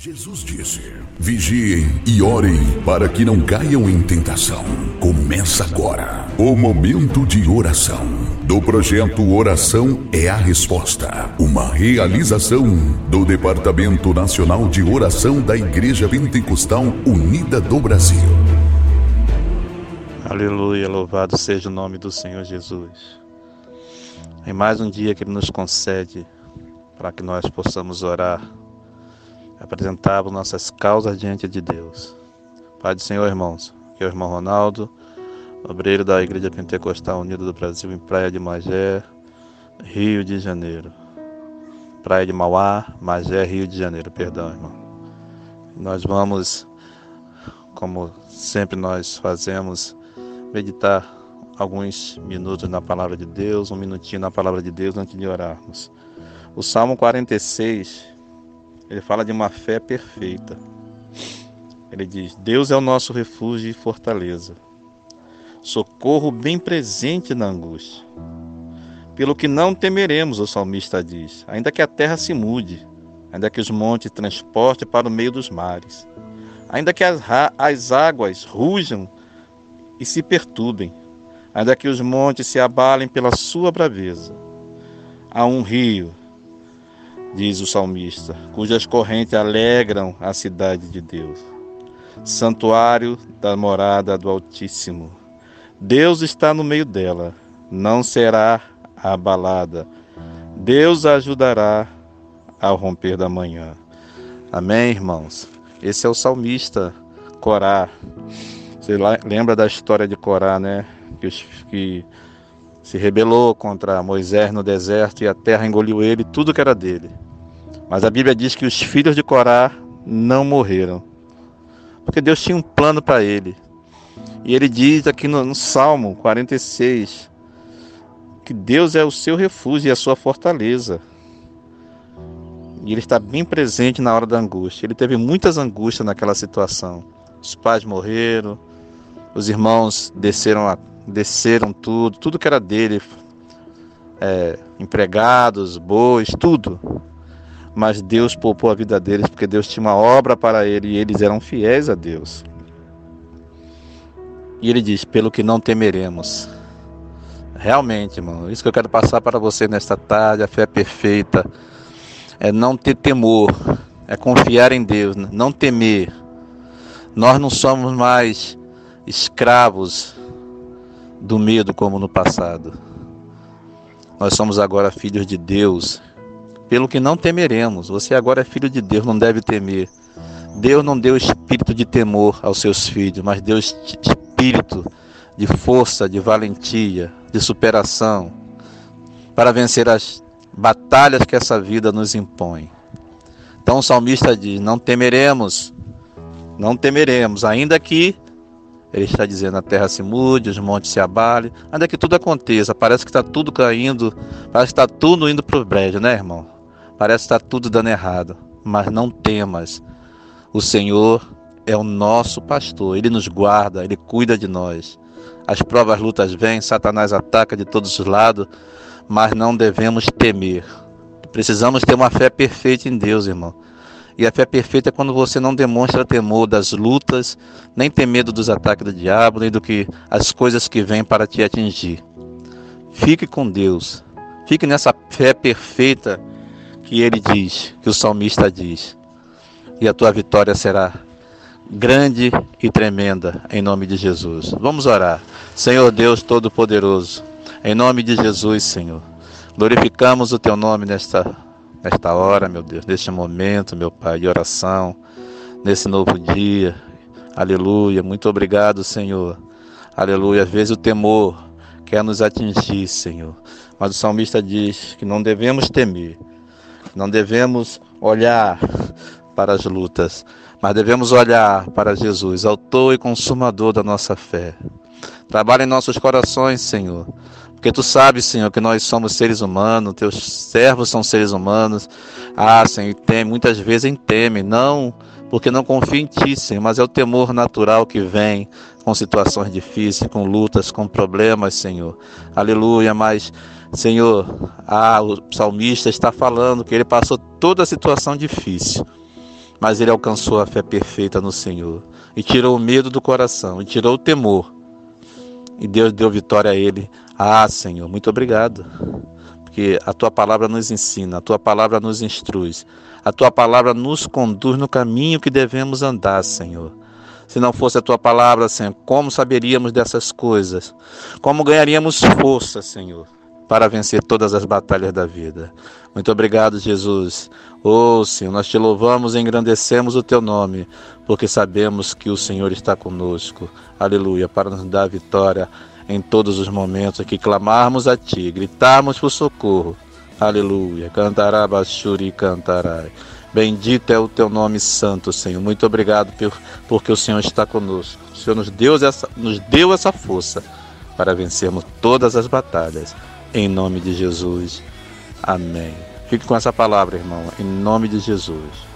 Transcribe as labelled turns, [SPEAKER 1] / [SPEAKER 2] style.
[SPEAKER 1] Jesus disse: Vigiem e orem para que não caiam em tentação. Começa agora o momento de oração do projeto Oração é a Resposta, uma realização do Departamento Nacional de Oração da Igreja Pentecostal Unida do Brasil.
[SPEAKER 2] Aleluia, louvado seja o nome do Senhor Jesus. Em mais um dia que Ele nos concede para que nós possamos orar apresentávamos nossas causas diante de Deus. Pai do Senhor, irmãos, aqui é o irmão Ronaldo, obreiro da Igreja Pentecostal Unida do Brasil, em Praia de Magé, Rio de Janeiro. Praia de Mauá, Magé, Rio de Janeiro, perdão, irmão. Nós vamos, como sempre nós fazemos, meditar alguns minutos na palavra de Deus, um minutinho na palavra de Deus antes de orarmos. O Salmo 46, ele fala de uma fé perfeita. Ele diz: Deus é o nosso refúgio e fortaleza, socorro bem presente na angústia. Pelo que não temeremos, o salmista diz, ainda que a terra se mude, ainda que os montes transporte para o meio dos mares, ainda que as, as águas rujam e se perturbem, ainda que os montes se abalem pela sua braveza. Há um rio diz o salmista, cujas correntes alegram a cidade de Deus, santuário da morada do Altíssimo. Deus está no meio dela, não será abalada. Deus a ajudará ao romper da manhã. Amém, irmãos? Esse é o salmista Corá. Você lembra da história de Corá, né? Que, que se rebelou contra Moisés no deserto e a terra engoliu ele, tudo que era dele. Mas a Bíblia diz que os filhos de Corá não morreram, porque Deus tinha um plano para ele. E ele diz aqui no, no, Salmo 46 que Deus é o seu refúgio e a sua fortaleza. E ele está bem presente na hora da angústia. Ele teve muitas angústias naquela situação. Os pais morreram, os irmãos desceram a desceram tudo, tudo que era dele, é, empregados, bois, tudo. Mas Deus poupou a vida deles porque Deus tinha uma obra para ele e eles eram fiéis a Deus. E ele diz: pelo que não temeremos. Realmente, irmão, isso que eu quero passar para você nesta tarde, a fé perfeita, é não ter temor, é confiar em Deus, não temer. Nós não somos mais escravos do medo como no passado. Nós somos agora filhos de Deus, pelo que não temeremos. Você agora é filho de Deus, não deve temer. Deus não deu espírito de temor aos seus filhos, mas deu espírito de força, de valentia, de superação, para vencer as batalhas que essa vida nos impõe. Então o salmista diz: Não temeremos, não temeremos, ainda que ele está dizendo: a terra se mude, os montes se abalem, ainda que tudo aconteça. Parece que está tudo caindo, parece que está tudo indo para o brejo, né, irmão? Parece que está tudo dando errado. Mas não temas. O Senhor é o nosso pastor, ele nos guarda, ele cuida de nós. As provas, lutas vêm, Satanás ataca de todos os lados, mas não devemos temer. Precisamos ter uma fé perfeita em Deus, irmão. E a fé perfeita é quando você não demonstra temor das lutas, nem tem medo dos ataques do diabo, nem do que as coisas que vêm para te atingir. Fique com Deus. Fique nessa fé perfeita que ele diz, que o salmista diz. E a tua vitória será grande e tremenda em nome de Jesus. Vamos orar. Senhor Deus Todo-Poderoso, em nome de Jesus, Senhor. Glorificamos o teu nome nesta nesta hora, meu Deus, neste momento, meu Pai, de oração, nesse novo dia. Aleluia. Muito obrigado, Senhor. Aleluia. Às vezes o temor quer nos atingir, Senhor. Mas o salmista diz que não devemos temer, não devemos olhar para as lutas, mas devemos olhar para Jesus, autor e consumador da nossa fé. Trabalha em nossos corações, Senhor, porque tu sabes, Senhor, que nós somos seres humanos, teus servos são seres humanos. Ah, Senhor, tem, muitas vezes temem, não porque não confia em ti, Senhor, mas é o temor natural que vem com situações difíceis, com lutas, com problemas, Senhor. Aleluia, mas, Senhor, ah, o salmista está falando que ele passou toda a situação difícil. mas ele alcançou a fé perfeita no Senhor e tirou o medo do coração e tirou o temor. E Deus deu vitória a ele. Ah, Senhor, muito obrigado. Porque a tua palavra nos ensina, a tua palavra nos instrui, a tua palavra nos conduz no caminho que devemos andar, Senhor. Se não fosse a tua palavra, Senhor, como saberíamos dessas coisas? Como ganharíamos força, Senhor? para vencer todas as batalhas da vida. Muito obrigado, Jesus. Oh, Senhor, nós te louvamos e engrandecemos o teu nome, porque sabemos que o Senhor está conosco. Aleluia, para nos dar vitória em todos os momentos que clamarmos a ti, gritarmos por socorro. Aleluia. Cantará, Bachuri, cantarai. Bendito é o teu nome santo, Senhor. Muito obrigado por, porque o Senhor está conosco. O Senhor nos deu essa, nos deu essa força para vencermos todas as batalhas. Em nome de Jesus. Amém. Fique com essa palavra, irmão. Em nome de Jesus.